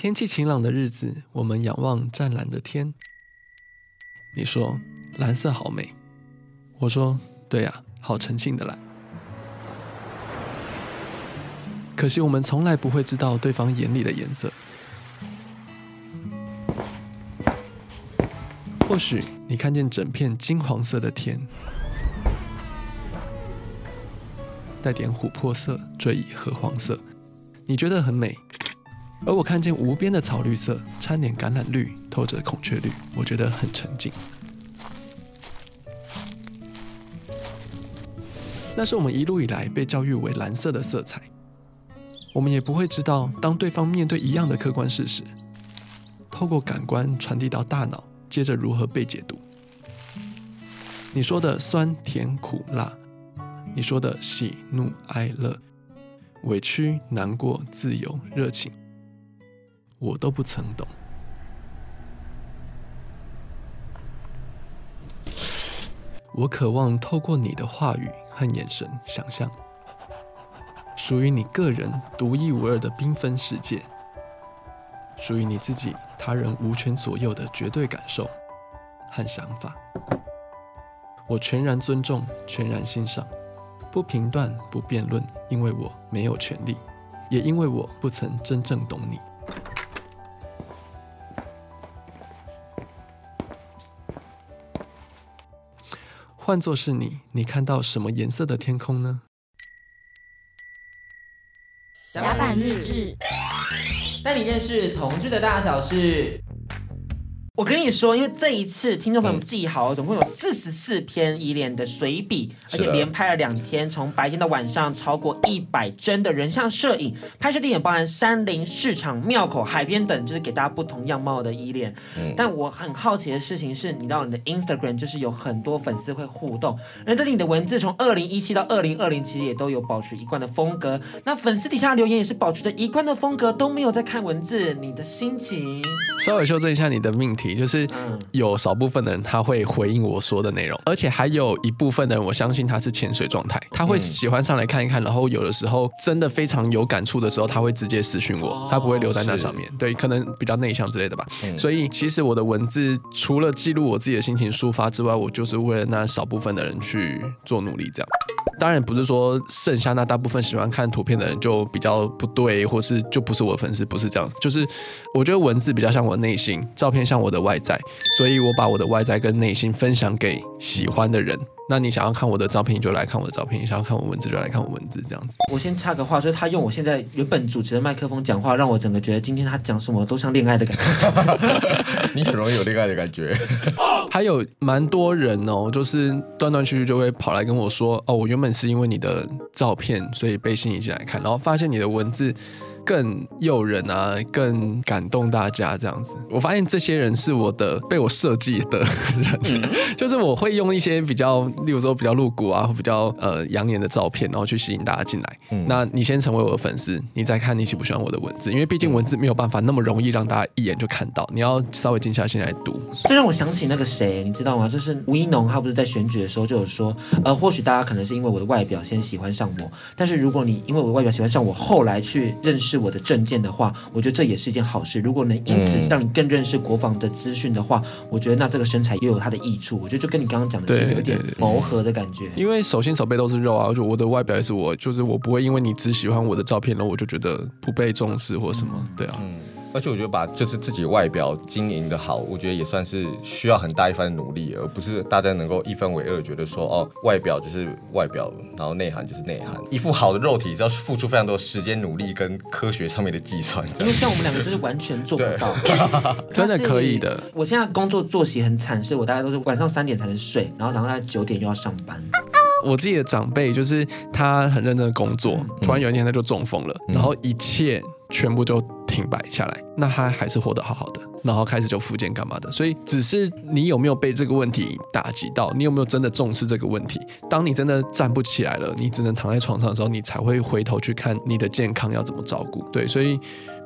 天气晴朗的日子，我们仰望湛蓝的天。你说蓝色好美，我说对呀，好纯净的蓝。可惜我们从来不会知道对方眼里的颜色。或许你看见整片金黄色的天，带点琥珀色，追忆褐黄色，你觉得很美。而我看见无边的草绿色，掺点橄榄绿，透着孔雀绿，我觉得很沉静。那是我们一路以来被教育为蓝色的色彩。我们也不会知道，当对方面对一样的客观事实，透过感官传递到大脑，接着如何被解读。你说的酸甜苦辣，你说的喜怒哀乐，委屈难过自由热情。我都不曾懂。我渴望透过你的话语和眼神，想象属于你个人独一无二的缤纷世界，属于你自己他人无权左右的绝对感受和想法。我全然尊重，全然欣赏，不评断，不辩论，因为我没有权利，也因为我不曾真正懂你。换作是你，你看到什么颜色的天空呢？甲板日志，带你认识同志的大小事。我跟你说，因为这一次听众朋友们记好，总共有四十四篇依恋的随笔，而且连拍了两天，从白天到晚上，超过一百帧的人像摄影，拍摄地点包含山林、市场、庙口、海边等，就是给大家不同样貌的依恋。嗯，但我很好奇的事情是，你知道你的 Instagram 就是有很多粉丝会互动，而对你的文字从二零一七到二零二零，其实也都有保持一贯的风格。那粉丝底下留言也是保持着一贯的风格，都没有在看文字，你的心情？稍微修正一下你的命题。就是有少部分的人他会回应我说的内容，而且还有一部分的人，我相信他是潜水状态，他会喜欢上来看一看，然后有的时候真的非常有感触的时候，他会直接私讯我，他不会留在那上面。对，可能比较内向之类的吧。所以其实我的文字除了记录我自己的心情抒发之外，我就是为了那少部分的人去做努力，这样。当然不是说剩下那大部分喜欢看图片的人就比较不对，或是就不是我的粉丝，不是这样。就是我觉得文字比较像我的内心，照片像我的外在，所以我把我的外在跟内心分享给喜欢的人。那你想要看我的照片，你就来看我的照片；你想要看我文字，就来看我文字。这样子。我先插个话，说他用我现在原本主持的麦克风讲话，让我整个觉得今天他讲什么都像恋爱的感觉。你很容易有恋爱的感觉。还有蛮多人哦，就是断断续续就会跑来跟我说：“哦，我原本是因为你的照片，所以被吸引进来看，然后发现你的文字。”更诱人啊，更感动大家这样子。我发现这些人是我的被我设计的人，嗯、就是我会用一些比较，例如说比较露骨啊，或比较呃养眼的照片，然后去吸引大家进来。嗯、那你先成为我的粉丝，你再看你喜不喜欢我的文字，因为毕竟文字没有办法那么容易让大家一眼就看到，你要稍微静下心来读。这让我想起那个谁，你知道吗？就是吴一农，他不是在选举的时候就有说，呃，或许大家可能是因为我的外表先喜欢上我，但是如果你因为我的外表喜欢上我，后来去认识。是我的证件的话，我觉得这也是一件好事。如果能因此让你更认识国防的资讯的话，嗯、我觉得那这个身材也有它的益处。我觉得就跟你刚刚讲的是有点磨合的感觉。因为手心手背都是肉啊，就我的外表也是我，就是我不会因为你只喜欢我的照片，然后我就觉得不被重视或什么，嗯、对啊。嗯而且我觉得把就是自己外表经营的好，我觉得也算是需要很大一番努力，而不是大家能够一分为二，觉得说哦，外表就是外表，然后内涵就是内涵。一副好的肉体是要付出非常多时间、努力跟科学上面的计算。因为像我们两个就是完全做不到，真的可以的。我现在工作作息很惨，是我大概都是晚上三点才能睡，然后早上大概九点又要上班。我自己的长辈就是他很认真的工作，突然有一天他就中风了，嗯、然后一切全部就停摆下来，那他还是活得好好的，然后开始就复健干嘛的。所以只是你有没有被这个问题打击到，你有没有真的重视这个问题？当你真的站不起来了，你只能躺在床上的时候，你才会回头去看你的健康要怎么照顾。对，所以。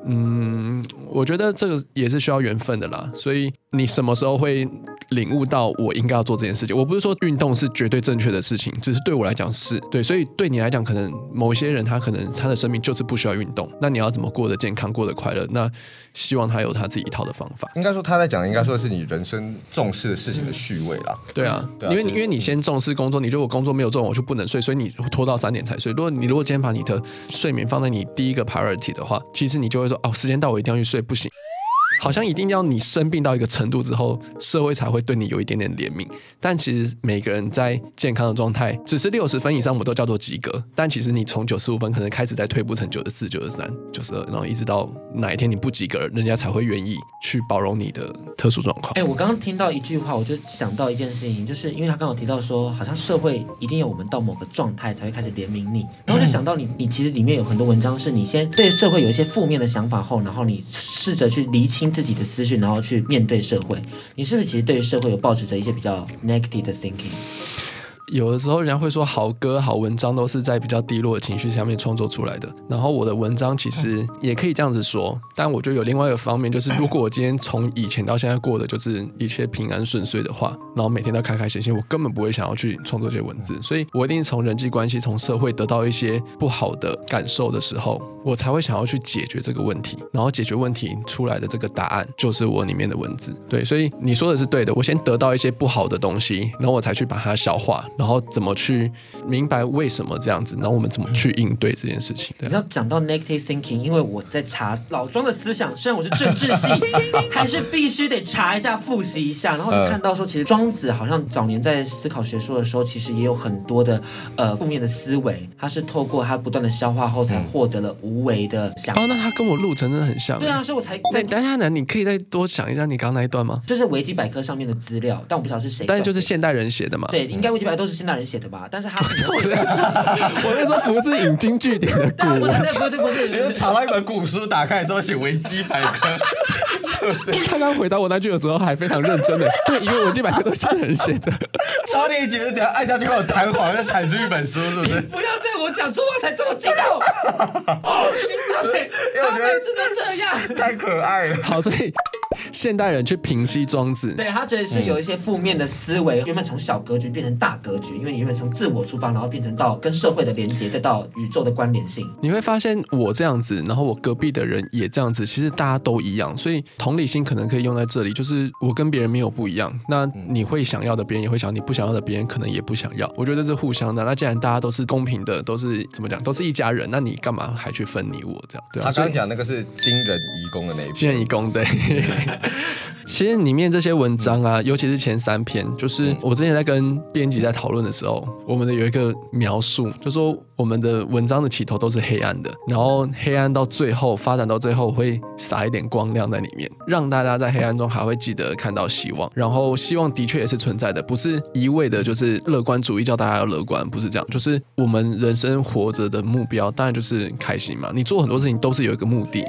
嗯，我觉得这个也是需要缘分的啦。所以你什么时候会领悟到我应该要做这件事情？我不是说运动是绝对正确的事情，只是对我来讲是对。所以对你来讲，可能某一些人他可能他的生命就是不需要运动。那你要怎么过得健康、过得快乐？那希望他有他自己一套的方法。应该说他在讲，应该说是你人生重视的事情的序位啦。对啊，对啊，因为你因为你先重视工作，你如果工作没有做完，我就不能睡，所以你拖到三点才睡。如果你如果今天把你的睡眠放在你第一个 priority 的话，其实你就会说哦，时间到我一定要去睡，不行。好像一定要你生病到一个程度之后，社会才会对你有一点点怜悯。但其实每个人在健康的状态，只是六十分以上，我们都叫做及格。但其实你从九十五分可能开始在退步成九十四、九十三、九十二，然后一直到哪一天你不及格，人家才会愿意去包容你的特殊状况。哎，我刚刚听到一句话，我就想到一件事情，就是因为他刚刚提到说，好像社会一定要我们到某个状态才会开始怜悯你，然后就想到你，你其实里面有很多文章是你先对社会有一些负面的想法后，然后你试着去厘清自己的思绪，然后去面对社会，你是不是其实对社会有抱持着一些比较 negative 的 thinking？有的时候人家会说，好歌、好文章都是在比较低落的情绪下面创作出来的。然后我的文章其实也可以这样子说，但我觉得有另外一个方面，就是如果我今天从以前到现在过的就是一切平安顺遂的话，然后每天都开开心心，我根本不会想要去创作这些文字。所以我一定从人际关系、从社会得到一些不好的感受的时候，我才会想要去解决这个问题。然后解决问题出来的这个答案，就是我里面的文字。对，所以你说的是对的。我先得到一些不好的东西，然后我才去把它消化。然后怎么去明白为什么这样子？然后我们怎么去应对这件事情？你要讲到 negative thinking，因为我在查老庄的思想，虽然我是政治系，还是必须得查一下、复习一下。然后你看到说，其实庄子好像早年在思考学说的时候，其实也有很多的呃负面的思维，他是透过他不断的消化后，才获得了无为的想法。哦，那他跟我路程真的很像。对啊，所以我才在丹下呢，你可以再多想一下你刚刚那一段吗？就是维基百科上面的资料，但我不知道是谁。但是就是现代人写的嘛？对，应该维基百科都是现代人写的吧？但是他不是，我那时候不是引经据典的古文，不是不是不是，你就查到一本古书，打开之后写维基百科，是不是？他 刚回答我那句的时候还非常认真的，对，因为维基百科都是现代人写的。超你姐是怎样按下去跟我弹簧，要弹出一本书，是不是？不要在我讲出话才这么激动，哦，阿美，阿美真的这样，太可爱了。好，所以。现代人去平息庄子，对，他觉得是有一些负面的思维，嗯、原本从小格局变成大格局，因为你原本从自我出发，然后变成到跟社会的连接，再到宇宙的关联性。你会发现我这样子，然后我隔壁的人也这样子，其实大家都一样，所以同理心可能可以用在这里，就是我跟别人没有不一样，那你会想要的，别人也会想，你不想要的，别人可能也不想要。我觉得这是互相的。那既然大家都是公平的，都是怎么讲，都是一家人，那你干嘛还去分你我这样？对啊。他刚刚讲那个是惊人移宫的那一篇，金人移宫对。其实里面这些文章啊，尤其是前三篇，就是我之前在跟编辑在讨讨论的时候，我们的有一个描述，就说我们的文章的起头都是黑暗的，然后黑暗到最后发展到最后会撒一点光亮在里面，让大家在黑暗中还会记得看到希望。然后希望的确也是存在的，不是一味的就是乐观主义叫大家要乐观，不是这样，就是我们人生活着的目标当然就是开心嘛。你做很多事情都是有一个目的。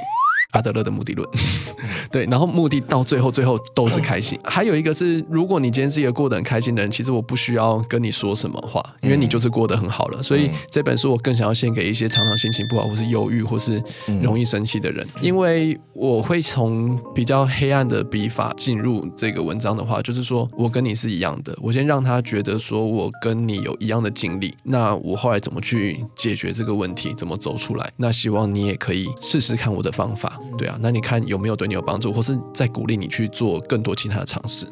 阿德勒的目的论，对，然后目的到最后，最后都是开心。还有一个是，如果你今天是一个过得很开心的人，其实我不需要跟你说什么话，因为你就是过得很好了。所以这本书我更想要献给一些常常心情不好，或是忧郁，或是容易生气的人，因为我会从比较黑暗的笔法进入这个文章的话，就是说我跟你是一样的，我先让他觉得说我跟你有一样的经历，那我后来怎么去解决这个问题，怎么走出来？那希望你也可以试试看我的方法。对啊，那你看有没有对你有帮助，或是在鼓励你去做更多其他的尝试？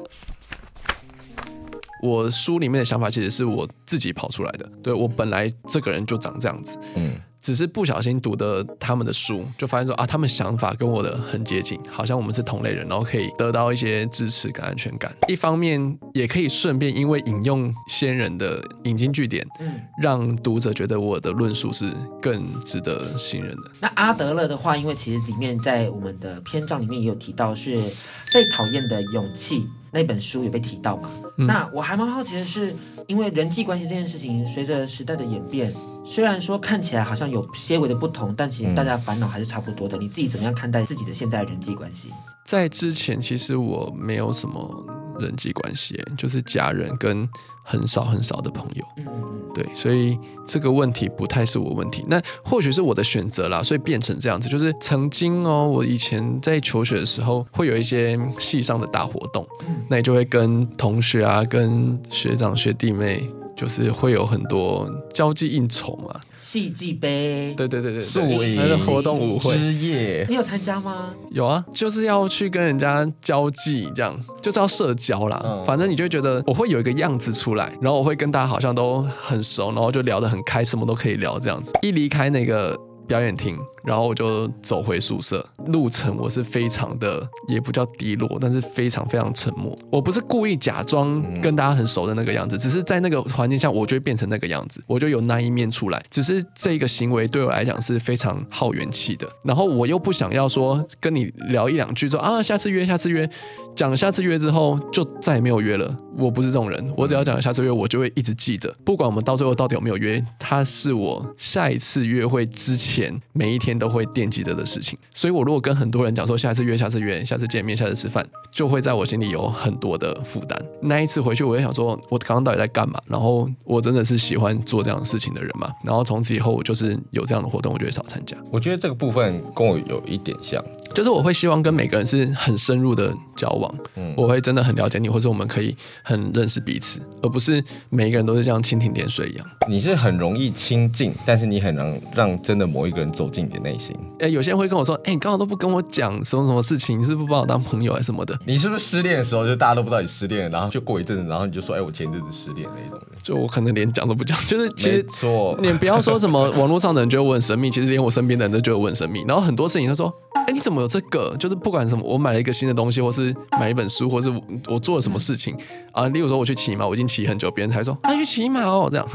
我书里面的想法其实是我自己跑出来的，对，我本来这个人就长这样子，嗯。只是不小心读的他们的书，就发现说啊，他们想法跟我的很接近，好像我们是同类人，然后可以得到一些支持跟安全感。一方面也可以顺便因为引用先人的引经据典，嗯，让读者觉得我的论述是更值得信任的。那阿德勒的话，因为其实里面在我们的篇章里面也有提到，是被讨厌的勇气那本书有被提到嘛？嗯，那我还蛮好奇的是，因为人际关系这件事情，随着时代的演变。虽然说看起来好像有些微的不同，但其实大家烦恼还是差不多的。你自己怎么样看待自己的现在的人际关系？在之前，其实我没有什么人际关系，就是家人跟很少很少的朋友。嗯嗯对，所以这个问题不太是我问题，那或许是我的选择啦，所以变成这样子。就是曾经哦，我以前在求学的时候，会有一些系上的大活动，那你就会跟同学啊，跟学长学弟妹。就是会有很多交际应酬嘛，戏剧杯，对对对对，宿营那个活动舞会，之夜，你有参加吗？有啊，就是要去跟人家交际，这样就是要社交啦。嗯、反正你就觉得我会有一个样子出来，然后我会跟大家好像都很熟，然后就聊得很开，什么都可以聊这样子。一离开那个。表演厅，然后我就走回宿舍。路程我是非常的，也不叫低落，但是非常非常沉默。我不是故意假装跟大家很熟的那个样子，只是在那个环境下，我就会变成那个样子，我就有那一面出来。只是这个行为对我来讲是非常耗元气的。然后我又不想要说跟你聊一两句说啊，下次约，下次约。讲下次约之后就再也没有约了。我不是这种人，我只要讲下次约，我就会一直记得，不管我们到最后到底有没有约，他是我下一次约会之前每一天都会惦记着的事情。所以，我如果跟很多人讲说下一次约，下次约，下次见面，下次吃饭，就会在我心里有很多的负担。那一次回去，我就想说，我刚刚到底在干嘛？然后我真的是喜欢做这样的事情的人嘛？然后从此以后，我就是有这样的活动，我就会少参加。我觉得这个部分跟我有一点像，就是我会希望跟每个人是很深入的交往。嗯，我会真的很了解你，或者我们可以很认识彼此，而不是每一个人都是像蜻蜓点水一样。你是很容易亲近，但是你很难让真的某一个人走进你的内心。哎，有些人会跟我说：“哎，你刚好都不跟我讲什么什么事情，你是不是不把我当朋友还是什么的？” 你是不是失恋的时候就大家都不知道你失恋了，然后就过一阵子，然后你就说：“哎，我前一阵子失恋那种。”就我可能连讲都不讲，就是其实说你不要说什么网络上的人觉得我很神秘，其实连我身边的人都觉得我很神秘。然后很多事情他说。哎，你怎么有这个？就是不管什么，我买了一个新的东西，或是买一本书，或是我做了什么事情啊，例如说我去骑马，我已经骑很久，别人才说啊去骑马哦，这样，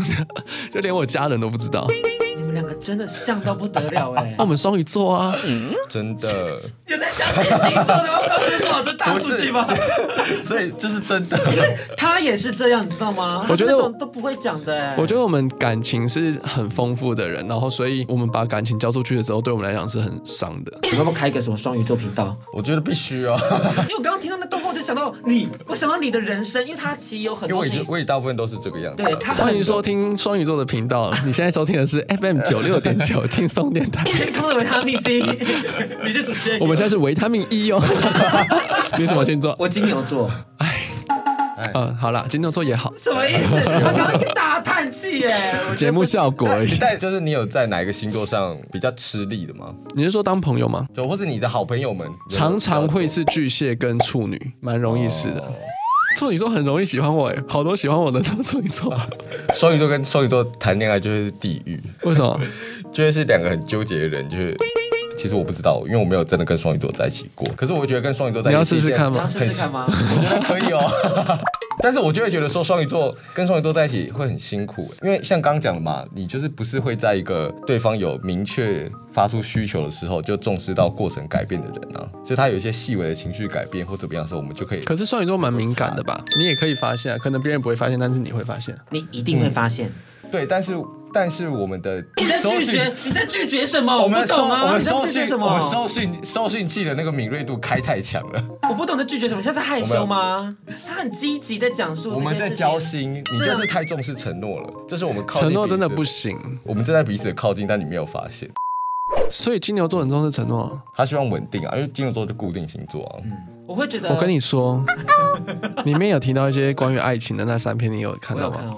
就连我家人都不知道。你们两个真的像到不得了哎！那我们双鱼座啊，嗯，真的有在相信星座的吗？刚不是说这大数据吗？所以这是真的，因为他也是这样，你知道吗？我觉得都不会讲的。我觉得我们感情是很丰富的人，然后所以我们把感情交出去的时候，对我们来讲是很伤的。你要不要开一个什么双鱼座频道？我觉得必须啊，因为我刚刚听到那段话，我就想到你，我想到你的人生，因为他其实有很多。因为我也大部分都是这个样子。对，他欢迎收听双鱼座的频道，你现在收听的是 FM 九六点九轻松电台。天空的维他命 C，你是主持人。我们现在是维他命 E 哦。你什么星座？我金牛座。哎，嗯，好了，金牛座也好。什么意思？他刚刚一个大叹气耶。节目效果而已。但就是你有在哪一个星座上比较吃力的吗？你是说当朋友吗？就或者你的好朋友们，常常会是巨蟹跟处女，蛮容易是的。处女座很容易喜欢我哎，好多喜欢我的都处女座。双鱼座跟双鱼座谈恋爱就会是地狱。为什么？就会是两个很纠结的人，就是。其实我不知道，因为我没有真的跟双鱼座在一起过。可是我会觉得跟双鱼座在一起，你要试试看吗？试试看吗？我觉得可以哦。但是我就会觉得说双鱼座跟双鱼座在一起会很辛苦，因为像刚刚讲的嘛，你就是不是会在一个对方有明确发出需求的时候就重视到过程改变的人啊，所以他有一些细微的情绪改变或怎么样的时候，我们就可以。可是双鱼座蛮敏感的吧？你也可以发现，啊可能别人不会发现，但是你会发现，你一定会发现。嗯对，但是但是我们的你在拒绝你在拒绝什么？我们收我们收讯我们收讯收讯器的那个敏锐度开太强了。我不懂得拒绝什么？现在害羞吗？他很积极的讲述。我们在交心，你就是太重视承诺了。这是我们靠近承诺真的不行。我们正在彼此的靠近，但你没有发现。所以金牛座很重视承诺，他希望稳定啊，因为金牛座就固定星座啊。嗯，我会觉得。我跟你说，里面有提到一些关于爱情的那三篇，你有看到吗？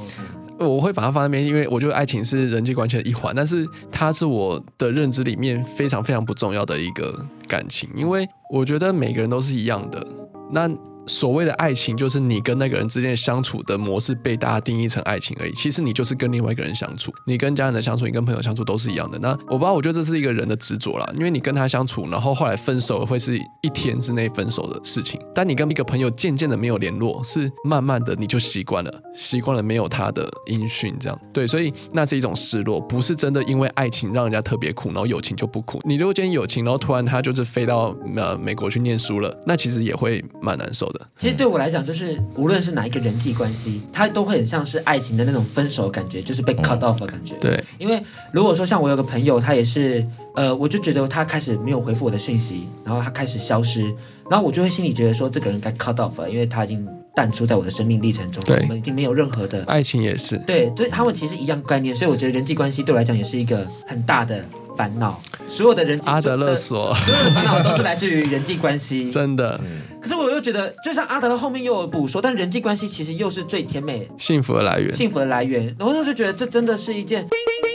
我会把它放在那边，因为我觉得爱情是人际关系的一环，但是它是我的认知里面非常非常不重要的一个感情，因为我觉得每个人都是一样的。那所谓的爱情，就是你跟那个人之间相处的模式被大家定义成爱情而已。其实你就是跟另外一个人相处，你跟家人的相处，你跟朋友相处都是一样的。那我不知道，我觉得这是一个人的执着啦，因为你跟他相处，然后后来分手会是一天之内分手的事情。但你跟一个朋友渐渐的没有联络，是慢慢的你就习惯了，习惯了没有他的音讯，这样对，所以那是一种失落，不是真的因为爱情让人家特别苦，然后友情就不苦。你如果今天友情，然后突然他就是飞到呃美国去念书了，那其实也会蛮难受的。其实对我来讲，就是无论是哪一个人际关系，它都会很像是爱情的那种分手感觉，就是被 cut off 的感觉。对，因为如果说像我有个朋友，他也是，呃，我就觉得他开始没有回复我的讯息，然后他开始消失，然后我就会心里觉得说，这个人该 cut off 了，因为他已经淡出在我的生命历程中，对我们已经没有任何的爱情也是，对，所以他们其实一样概念，所以我觉得人际关系对我来讲也是一个很大的烦恼。所有的人际阿德勒说，所有的烦恼都是来自于人际关系，真的。可是我又觉得，就像阿德勒后面又有补说，但人际关系其实又是最甜美、幸福的来源，幸福的来源。然后我就觉得这真的是一件，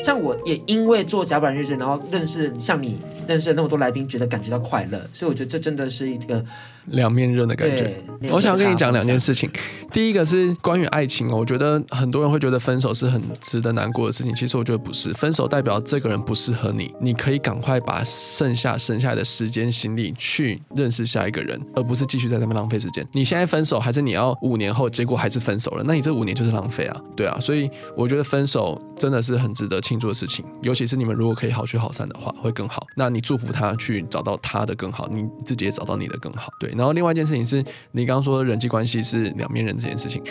像我也因为做甲板日志，然后认识像你。认识了那么多来宾，觉得感觉到快乐，所以我觉得这真的是一个两面刃的感觉。我想跟你讲两件事情，第一个是关于爱情哦，我觉得很多人会觉得分手是很值得难过的事情，其实我觉得不是，分手代表这个人不适合你，你可以赶快把剩下剩下的时间心力去认识下一个人，而不是继续在那边浪费时间。你现在分手，还是你要五年后，结果还是分手了，那你这五年就是浪费啊，对啊，所以我觉得分手真的是很值得庆祝的事情，尤其是你们如果可以好聚好散的话，会更好。那你祝福他去找到他的更好，你自己也找到你的更好。对，然后另外一件事情是你刚刚说的人际关系是两面人这件事情。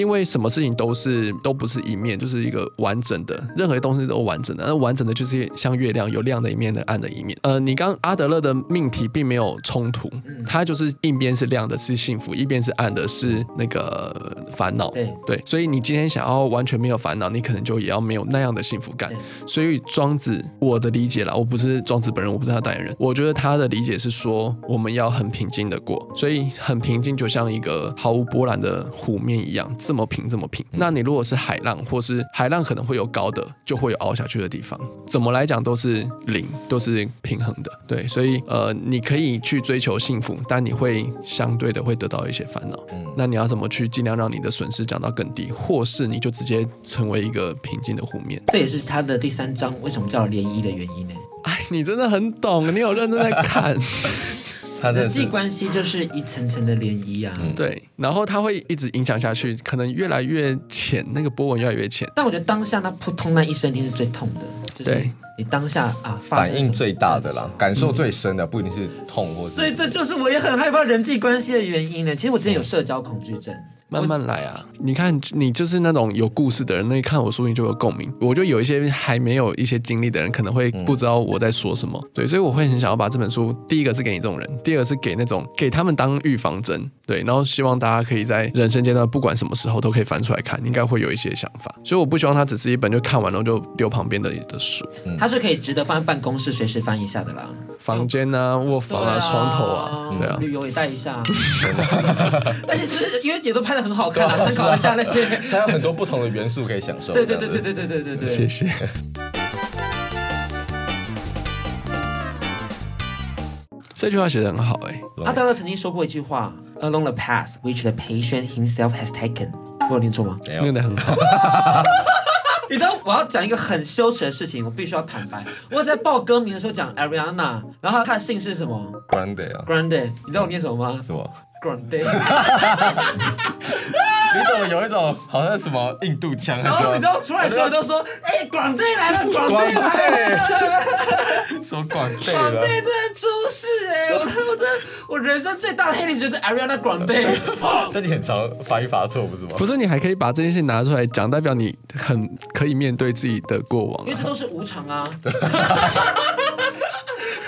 因为什么事情都是都不是一面，就是一个完整的，任何东西都完整的。那完整的就是像月亮，有亮的一面的暗的一面。呃，你刚阿德勒的命题并没有冲突，它就是一边是亮的，是幸福；一边是暗的，是那个烦恼。对对，所以你今天想要完全没有烦恼，你可能就也要没有那样的幸福感。所以庄子，我的理解啦，我不是庄子本人，我不是他代言人，我觉得他的理解是说，我们要很平静的过，所以很平静，就像一个毫无波澜的湖面一样。这么平，这么平。那你如果是海浪，或是海浪可能会有高的，就会有凹下去的地方。怎么来讲都是零，都是平衡的。对，所以呃，你可以去追求幸福，但你会相对的会得到一些烦恼。嗯那你要怎么去尽量让你的损失降到更低，或是你就直接成为一个平静的湖面？这也是他的第三章为什么叫涟漪的原因呢？哎，你真的很懂，你有认真在看。人际关系就是一层层的涟漪啊，嗯，对，然后它会一直影响下去，可能越来越浅，那个波纹越来越浅。但我觉得当下那扑通那一声，一定是最痛的，就是你当下啊，反应最大的啦，感受最深的，不一定是痛或是。所以这就是我也很害怕人际关系的原因呢。其实我之前有社交恐惧症。慢慢来啊！你看，你就是那种有故事的人，那一看我书你就有共鸣。我觉得有一些还没有一些经历的人，可能会不知道我在说什么。对，所以我会很想要把这本书，第一个是给你这种人，第二个是给那种给他们当预防针。对，然后希望大家可以在人生阶段，不管什么时候都可以翻出来看，应该会有一些想法。所以我不希望它只是一本就看完了就丢旁边的的书。它是可以值得放在办公室随时翻一下的啦，房间啊、卧房啊、床头啊，对啊，旅游也带一下。而且就是因为也都拍的。很好看啊，参考一下那些，它有很多不同的元素可以享受。对对对对对对对对对，谢谢。这句话写的很好哎。阿德勒曾经说过一句话：“Along the path which the patient himself has taken。”我有念错吗？念的很好。你知道我要讲一个很羞耻的事情，我必须要坦白。我在报歌名的时候讲 Ariana，然后他的姓是什么？Grande 啊。Grande，你知道我念什么吗？什么？Grande，你怎么有一种好像什么印度腔？然后你知道出来的时候都说：“哎，Grande 来了，Grande 来了。”什么 Grande？Grande 真的出事哎！我我的我人生最大的黑历史就是 Ariana Grande。但你很常发音发错，不是吗？不是，你还可以把这件事拿出来讲，代表你很可以面对自己的过往。因为这都是无常啊。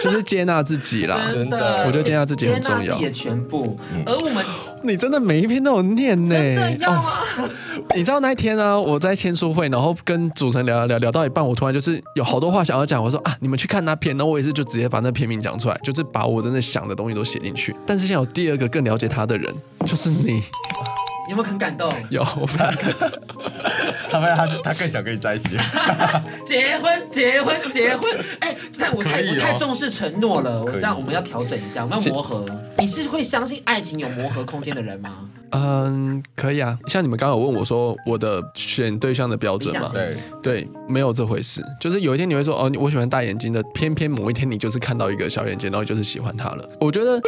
就是接纳自己啦，真的，我觉得接纳自己很重要。接纳自己的全部，而我们，你真的每一篇都有念呢？真的要吗？你知道那一天呢，我在签书会，然后跟主持人聊聊聊聊到一半，我突然就是有好多话想要讲，我说啊，你们去看那篇，然后我也是就直接把那篇名讲出来，就是把我真的想的东西都写进去。但是现在有第二个更了解他的人，就是你。有没有很感动？有，我发现他发现他是他更想跟你在一起。结婚，结婚，结婚！哎、欸，这样我太、哦、我太重视承诺了。我这样我们要调整一下，我们要磨合。你是会相信爱情有磨合空间的人吗？嗯，可以啊。像你们刚刚有问我说我的选对象的标准吗？对对，没有这回事。就是有一天你会说哦，我喜欢大眼睛的，偏偏某一天你就是看到一个小眼睛，然后就是喜欢他了。我觉得。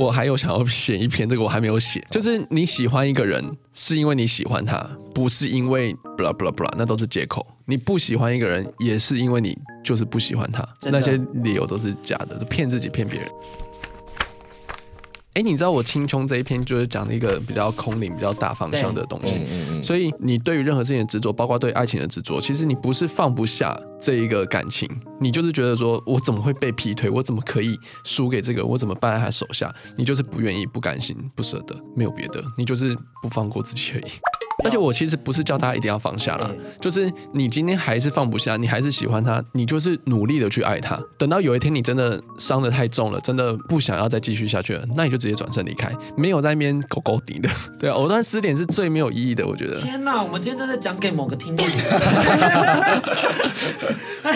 我还有想要写一篇，这个我还没有写。就是你喜欢一个人，是因为你喜欢他，不是因为 blah blah blah，那都是借口。你不喜欢一个人，也是因为你就是不喜欢他，那些理由都是假的，骗自己骗别人。哎，你知道我青葱这一篇就是讲的一个比较空灵、比较大方向的东西。所以你对于任何事情的执着，包括对爱情的执着，其实你不是放不下这一个感情，你就是觉得说，我怎么会被劈腿？我怎么可以输给这个？我怎么败在他手下？你就是不愿意、不甘心、不舍得，没有别的，你就是不放过自己而已。而且我其实不是叫大家一定要放下了，就是你今天还是放不下，你还是喜欢他，你就是努力的去爱他。等到有一天你真的伤的太重了，真的不想要再继续下去了，那你就直接转身离开，没有在那边狗狗底的。对啊，藕断丝连是最没有意义的，我觉得。天哪，我们今天真的讲给某个听众。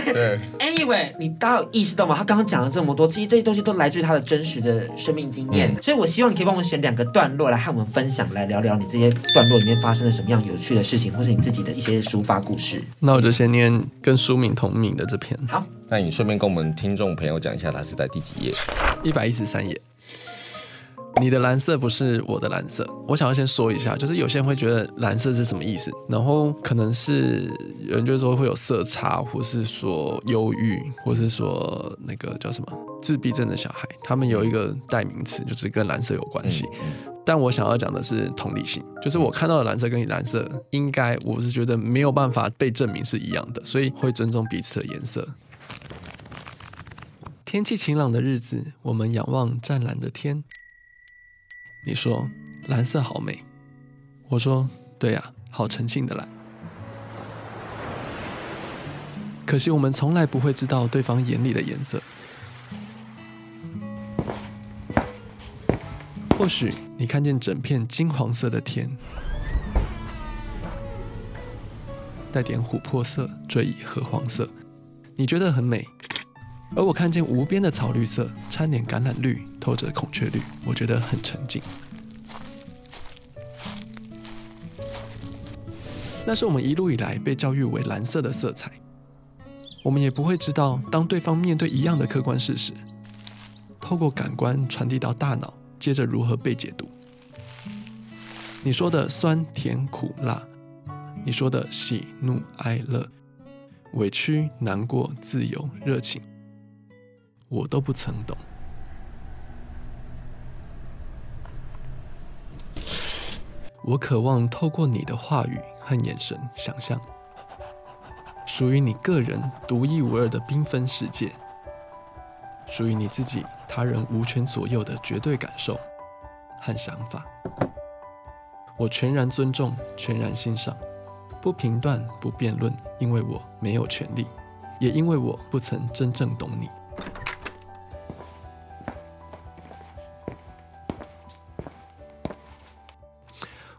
对。Anyway，你大家有意识到吗？他刚刚讲了这么多，其实这些东西都来自于他的真实的生命经验。嗯、所以我希望你可以帮我们选两个段落来和我们分享，来聊聊你这些段落里面发生的。什么样有趣的事情，或是你自己的一些抒发故事？那我就先念跟书名同名的这篇。好，那你顺便跟我们听众朋友讲一下，它是在第几页？一百一十三页。你的蓝色不是我的蓝色。我想要先说一下，就是有些人会觉得蓝色是什么意思，然后可能是有人就说会有色差，或是说忧郁，或是说那个叫什么自闭症的小孩，他们有一个代名词，就是跟蓝色有关系。嗯但我想要讲的是同理心，就是我看到的蓝色跟你蓝色，应该我是觉得没有办法被证明是一样的，所以会尊重彼此的颜色。天气晴朗的日子，我们仰望湛蓝的天。你说蓝色好美，我说对呀，好纯净的蓝。可惜我们从来不会知道对方眼里的颜色。或许你看见整片金黄色的天，带点琥珀色，追以褐黄色，你觉得很美；而我看见无边的草绿色，掺点橄榄绿，透着孔雀绿，我觉得很沉静。那是我们一路以来被教育为蓝色的色彩，我们也不会知道，当对方面对一样的客观事实，透过感官传递到大脑。接着如何被解读？你说的酸甜苦辣，你说的喜怒哀乐，委屈难过自由热情，我都不曾懂。我渴望透过你的话语和眼神，想象属于你个人独一无二的缤纷世界。属于你自己，他人无权左右的绝对感受和想法，我全然尊重，全然欣赏，不评断，不辩论，因为我没有权利，也因为我不曾真正懂你。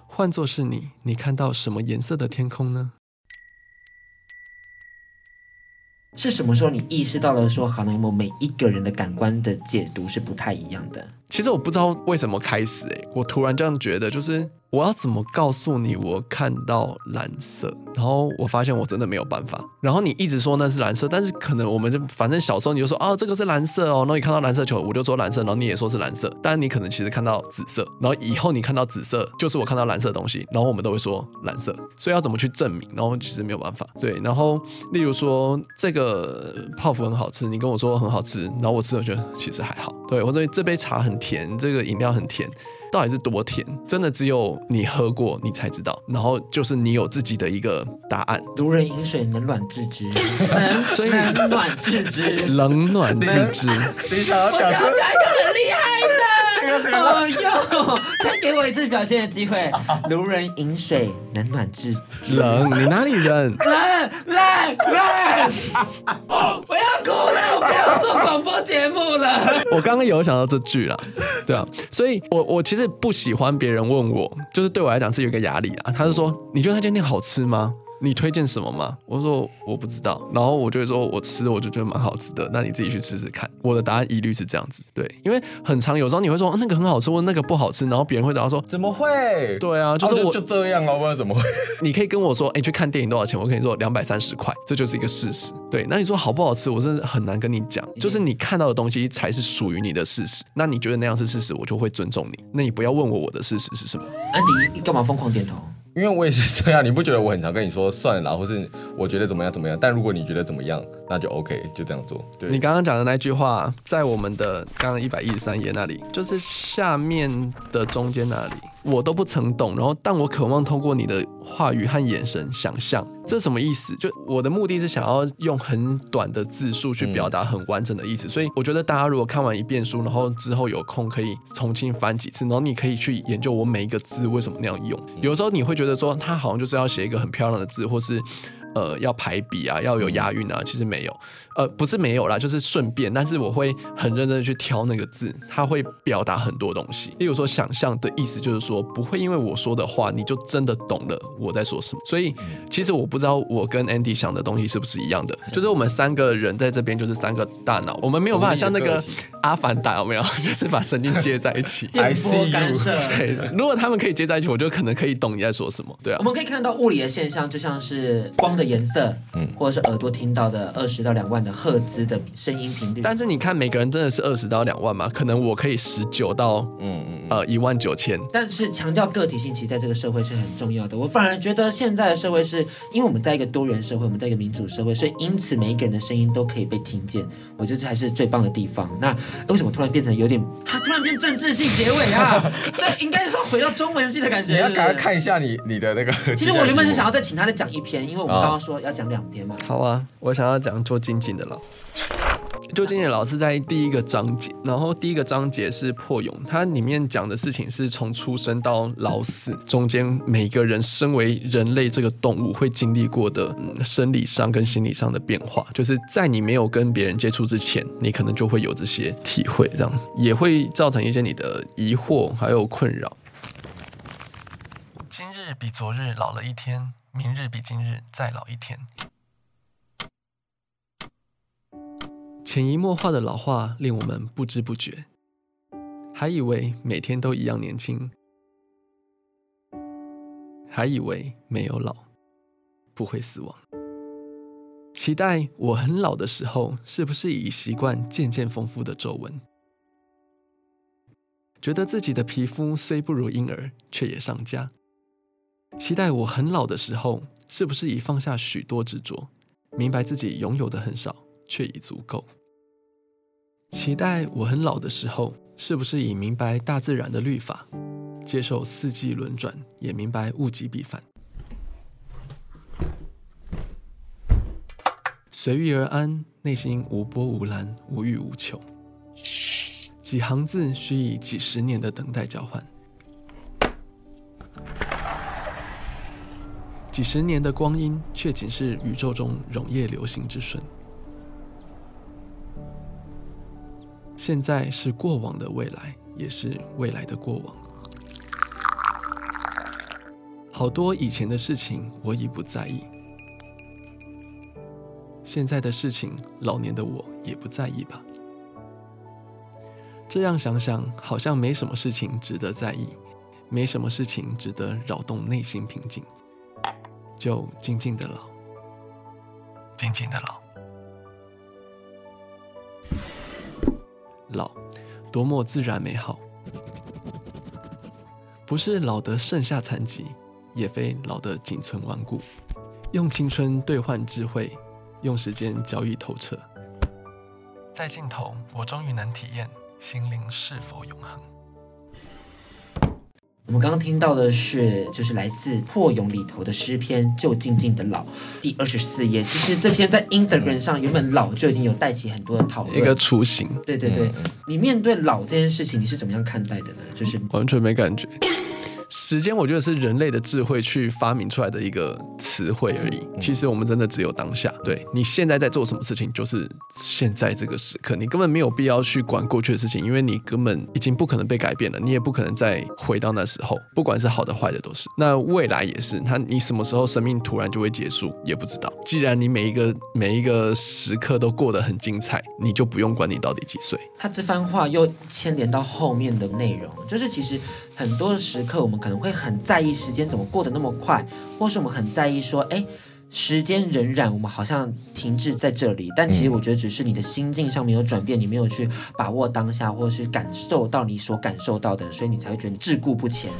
换作是你，你看到什么颜色的天空呢？是什么时候你意识到了说，可能我们每一个人的感官的解读是不太一样的？其实我不知道为什么开始，哎，我突然这样觉得，就是。我要怎么告诉你我看到蓝色？然后我发现我真的没有办法。然后你一直说那是蓝色，但是可能我们就反正小时候你就说啊，这个是蓝色哦，然后你看到蓝色球，我就说蓝色，然后你也说是蓝色，但你可能其实看到紫色，然后以后你看到紫色就是我看到蓝色的东西，然后我们都会说蓝色。所以要怎么去证明？然后其实没有办法。对，然后例如说这个泡芙很好吃，你跟我说很好吃，然后我吃了觉得其实还好。对，或者这杯茶很甜，这个饮料很甜。到底是多甜？真的只有你喝过，你才知道。然后就是你有自己的一个答案。如人饮水，冷暖自知。所以冷暖自知，冷暖自知。你想要讲一个很厉害的。哦哟！再给我一次表现的机会。如人饮水，冷暖自知。冷？你哪里冷？冷冷冷！我要哭了，我不要做广播节目了。我刚刚有想到这句了，对啊，所以我我其实不喜欢别人问我，就是对我来讲是有一个压力啊。他就说：“你觉得他今天好吃吗？”你推荐什么吗？我说我不知道，然后我就会说我吃，我就觉得蛮好吃的。那你自己去吃吃看。我的答案一律是这样子，对，因为很常有时候你会说那个很好吃，或那个不好吃，然后别人会答到说怎么会？对啊，就是我、啊、就，就这样啊，不知道怎么会。你可以跟我说，哎，去看电影多少钱？我跟你说两百三十块，这就是一个事实。对，那你说好不好吃？我真的很难跟你讲，就是你看到的东西才是属于你的事实。那你觉得那样是事实，我就会尊重你。那你不要问我我的事实是什么。安迪，你干嘛疯狂点头？因为我也是这样，你不觉得我很常跟你说算了啦，或是我觉得怎么样怎么样？但如果你觉得怎么样，那就 OK，就这样做。对，你刚刚讲的那句话，在我们的刚刚一百一十三页那里，就是下面的中间那里，我都不曾懂。然后，但我渴望通过你的话语和眼神想象，这什么意思？就我的目的是想要用很短的字数去表达很完整的意思。所以，我觉得大家如果看完一遍书，然后之后有空可以重新翻几次，然后你可以去研究我每一个字为什么那样用。有时候你会觉得说，他好像就是要写一个很漂亮的字，或是。呃，要排比啊，要有押韵啊，其实没有，呃，不是没有啦，就是顺便。但是我会很认真的去挑那个字，它会表达很多东西。例如说，想象的意思就是说，不会因为我说的话，你就真的懂了我在说什么。所以，其实我不知道我跟 Andy 想的东西是不是一样的。就是我们三个人在这边，就是三个大脑，我们没有办法像那个阿凡达，有没有？就是把神经接在一起。电波干涉。对，如果他们可以接在一起，我就可能可以懂你在说什么。对啊。我们可以看到物理的现象，就像是光的。颜色，嗯，或者是耳朵听到的二十到两万的赫兹的声音频率，但是你看每个人真的是二十到两万吗？可能我可以十九到，嗯嗯，呃一万九千。但是强调个体性，其实在这个社会是很重要的。我反而觉得现在的社会是因为我们在一个多元社会，我们在一个民主社会，所以因此每一个人的声音都可以被听见。我觉得这才是最棒的地方。那为什么突然变成有点，他突然变政治性结尾啊？这应该是说回到中文系的感觉。你要赶快看一下你你的那个。其实我原本是想要再请他再讲一篇，因为我们刚刚。说要讲两篇吗？好啊，我想要讲做静静的老。做静静的老是在第一个章节，然后第一个章节是破蛹，它里面讲的事情是从出生到老死中间，每个人身为人类这个动物会经历过的、嗯、生理上跟心理上的变化，就是在你没有跟别人接触之前，你可能就会有这些体会，这样也会造成一些你的疑惑还有困扰。今日比昨日老了一天。明日比今日再老一天。潜移默化的老化令我们不知不觉，还以为每天都一样年轻，还以为没有老，不会死亡。期待我很老的时候，是不是已习惯渐渐丰富的皱纹？觉得自己的皮肤虽不如婴儿，却也上佳。期待我很老的时候，是不是已放下许多执着，明白自己拥有的很少，却已足够？期待我很老的时候，是不是已明白大自然的律法，接受四季轮转，也明白物极必反？随遇而安，内心无波无澜，无欲无求。几行字，需以几十年的等待交换。几十年的光阴，却仅是宇宙中溶液流行之瞬。现在是过往的未来，也是未来的过往。好多以前的事情，我已不在意。现在的事情，老年的我也不在意吧。这样想想，好像没什么事情值得在意，没什么事情值得扰动内心平静。就静静的老，静静的老，老，多么自然美好。不是老得剩下残疾，也非老得仅存顽固。用青春兑换智慧，用时间交易透彻。在尽头，我终于能体验心灵是否永恒。我们刚刚听到的是，就是来自《破蛹》里头的诗篇《就静静的老》第二十四页。其实这篇在 Instagram 上原本“老”就已经有带起很多的讨论。一个雏形。对对对，你面对老这件事情，你是怎么样看待的呢？就是完全没感觉。时间，我觉得是人类的智慧去发明出来的一个词汇而已。其实我们真的只有当下。对，你现在在做什么事情，就是现在这个时刻，你根本没有必要去管过去的事情，因为你根本已经不可能被改变了，你也不可能再回到那时候。不管是好的坏的都是。那未来也是，他你什么时候生命突然就会结束，也不知道。既然你每一个每一个时刻都过得很精彩，你就不用管你到底几岁。他这番话又牵连到后面的内容，就是其实很多时刻我们。可能会很在意时间怎么过得那么快，或是我们很在意说，哎，时间荏苒，我们好像停滞在这里。但其实我觉得，只是你的心境上面有转变，你没有去把握当下，或者是感受到你所感受到的，所以你才会觉得你滞固不前。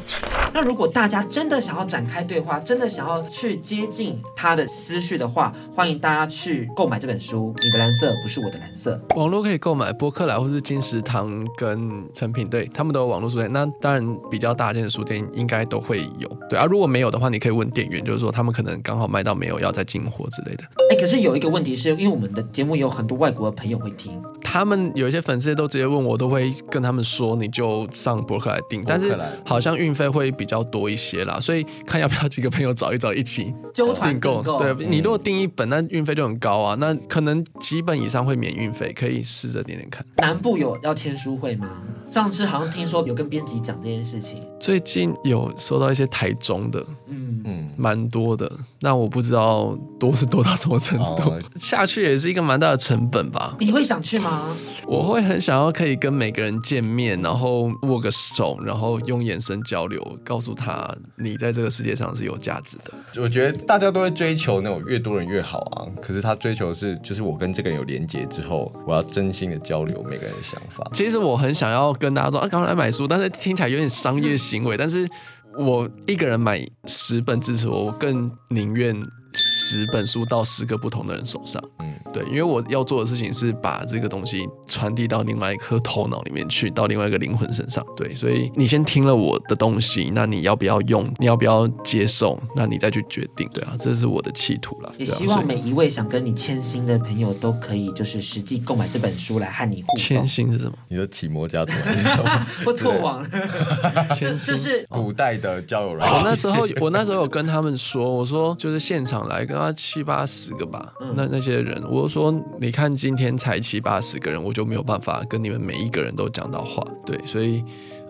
那如果大家真的想要展开对话，真的想要去接近他的思绪的话，欢迎大家去购买这本书。你的蓝色不是我的蓝色。网络可以购买博客来或是金石堂跟成品，对他们都有网络书店。那当然比较大件的书店应该都会有。对啊，如果没有的话，你可以问店员，就是说他们可能刚好卖到没有，要再进货之类的。哎，可是有一个问题是，因为我们的节目有很多外国的朋友会听，他们有一些粉丝都直接问我，都会跟他们说，你就上博客来订，但是好像运费会比较多一些啦，所以看要不要几个朋友找一找一起订购。对，你如果订一本，那运费就很高啊，那可能几本以上会免运费，可以试着点点看。南部有要签书会吗？上次好像听说有跟编辑讲这件事情，最近有收到一些台中的，嗯嗯，蛮多的。那我不知道多是多到什么程度，哦、下去也是一个蛮大的成本吧。你会想去吗？我会很想要可以跟每个人见面，然后握个手，然后用眼神交流，告诉他你在这个世界上是有价值的。我觉得大家都会追求那种越多人越好啊，可是他追求的是就是我跟这个人有连接之后，我要真心的交流每个人的想法。其实我很想要跟大家说啊，赶快来买书，但是听起来有点商业行为，但是。我一个人买十本支持我，我更宁愿。十本书到十个不同的人手上，嗯，对，因为我要做的事情是把这个东西传递到另外一颗头脑里面去，到另外一个灵魂身上，对，所以你先听了我的东西，那你要不要用？你要不要接受？那你再去决定，对啊，这是我的企图了。也希望每一位想跟你签新的朋友都可以，就是实际购买这本书来和你互动。签新是什么？你的启摩家族？我错忘。签新 是古代的交友软件。我那时候，我那时候有跟他们说，我说就是现场来跟。七八十个吧，那那些人，我就说，你看今天才七八十个人，我就没有办法跟你们每一个人都讲到话，对，所以。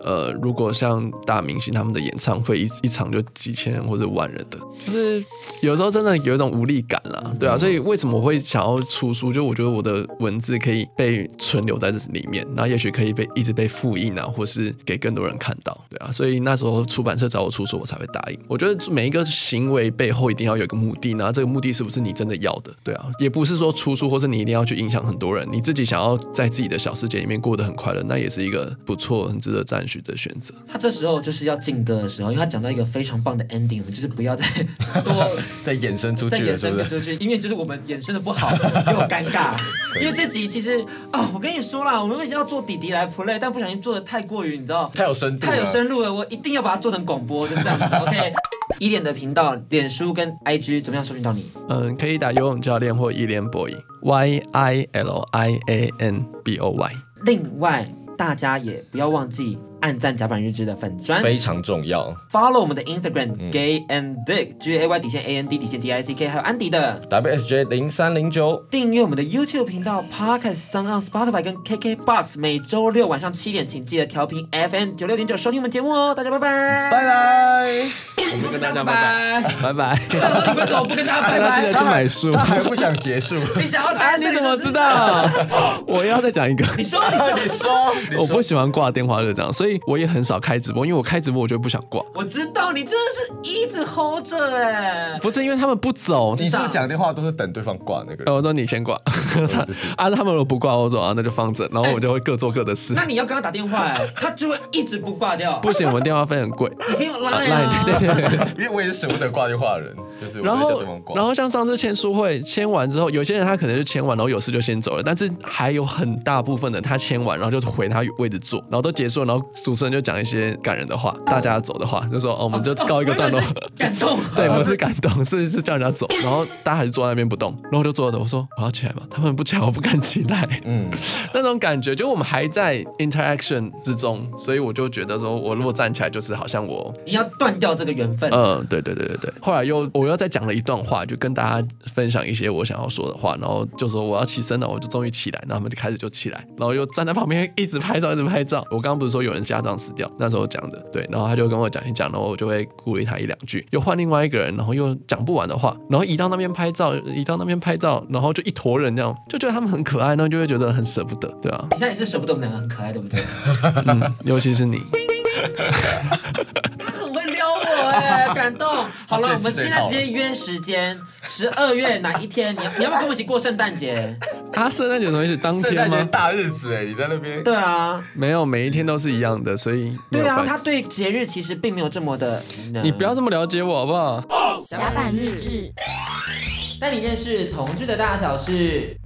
呃，如果像大明星他们的演唱会一一场就几千人或者万人的，就是有时候真的有一种无力感啦，对啊，所以为什么我会想要出书？就我觉得我的文字可以被存留在这里面，那也许可以被一直被复印啊，或是给更多人看到，对啊，所以那时候出版社找我出书，我才会答应。我觉得每一个行为背后一定要有一个目的，那这个目的是不是你真的要的？对啊，也不是说出书或是你一定要去影响很多人，你自己想要在自己的小世界里面过得很快乐，那也是一个不错、很值得赞许。的选择，他这时候就是要进歌的时候，因为他讲到一个非常棒的 ending，我们就是不要再多 再衍生出去了，是不是？出去，因为就是我们衍生的不好，又尴尬。因为这集其实啊、哦，我跟你说啦，我们为什么要做弟弟来 play，但不小心做的太过于，你知道，太有深度，太有深入了，我一定要把它做成广播，就这样子。OK，伊莲的频道、脸书跟 IG 怎么样搜寻到你？嗯，可以打游泳教练或伊莲 boy，Y I L I A N B O Y。另外，大家也不要忘记。按赞甲板日志的粉砖非常重要，follow 我们的 Instagram、嗯、gay and dick G A Y 底线 A N D 底线 D I C K，还有安迪的 W S J 零三零九，订阅我们的 YouTube 频道 Podcast SoundOn Spotify 跟 KK Box，每周六晚上七点，请记得调频 FM 九六点九收听我们节目哦，大家拜拜，拜拜，我们跟大家拜拜，拜拜。你为什么不跟大家拜拜？记得去买书，他还不想结束。你想要答案？你怎么知道？我要再讲一个。你说，你说，你说，我不喜欢挂电话就这样，所以我也很少开直播，因为我开直播我就不想挂。我知道你真的是一直 hold 着哎，不是因为他们不走，你是不是讲电话都是等对方挂那个人？我说你先挂，啊，他们如果不挂我说啊，那就放着，然后我就会各做各的事。那你要跟他打电话哎，他就会一直不挂掉。不行，我们电话费很贵。你可以赖啊，对对对，因为我也是舍不得挂电话的人，就是然后然后像上次签书会签完之后，有些人他可能就签完，然后有事就先走了，但是还有很大部分的他签完，然后就回他位置坐，然后都结束了，然后主持人就讲一些感人的话。大家走的话，就说哦，我们就告一个段落。感动，对，不是感动，是是叫人家走。然后大家还是坐在那边不动，然后就坐着。我说我要起来吧，他们不起来，我不敢起来。嗯，那种感觉，就我们还在 interaction 之中，所以我就觉得说，我如果站起来，就是好像我你要断掉这个缘分。嗯，对对对对对。后来又我又再讲了一段话，就跟大家分享一些我想要说的话，然后就说我要起身了，我就终于起来，然后他们就开始就起来，然后又站在旁边一直拍照，一直拍照。我刚刚不是说有人家长死掉，那时候讲的，对。然后他就跟我讲一讲，然后我就会鼓励他一两句，又换另外一个人，然后又讲不完的话，然后移到那边拍照，移到那边拍照，然后就一坨人这样，就觉得他们很可爱，然后就会觉得很舍不得，对啊。你现在也是舍不得我们两个很可爱，对不对？嗯，尤其是你。感动。好了，我们现在直接约时间，十二月哪一天？你你要不要跟我一起过圣诞节？啊，圣诞节什么意思？当天吗？圣诞节大日子哎，你在那边？对啊，没有，每一天都是一样的，所以对啊，他对节日其实并没有这么的。你不要这么了解我好不好？甲板日志，带你认识同志的大小事。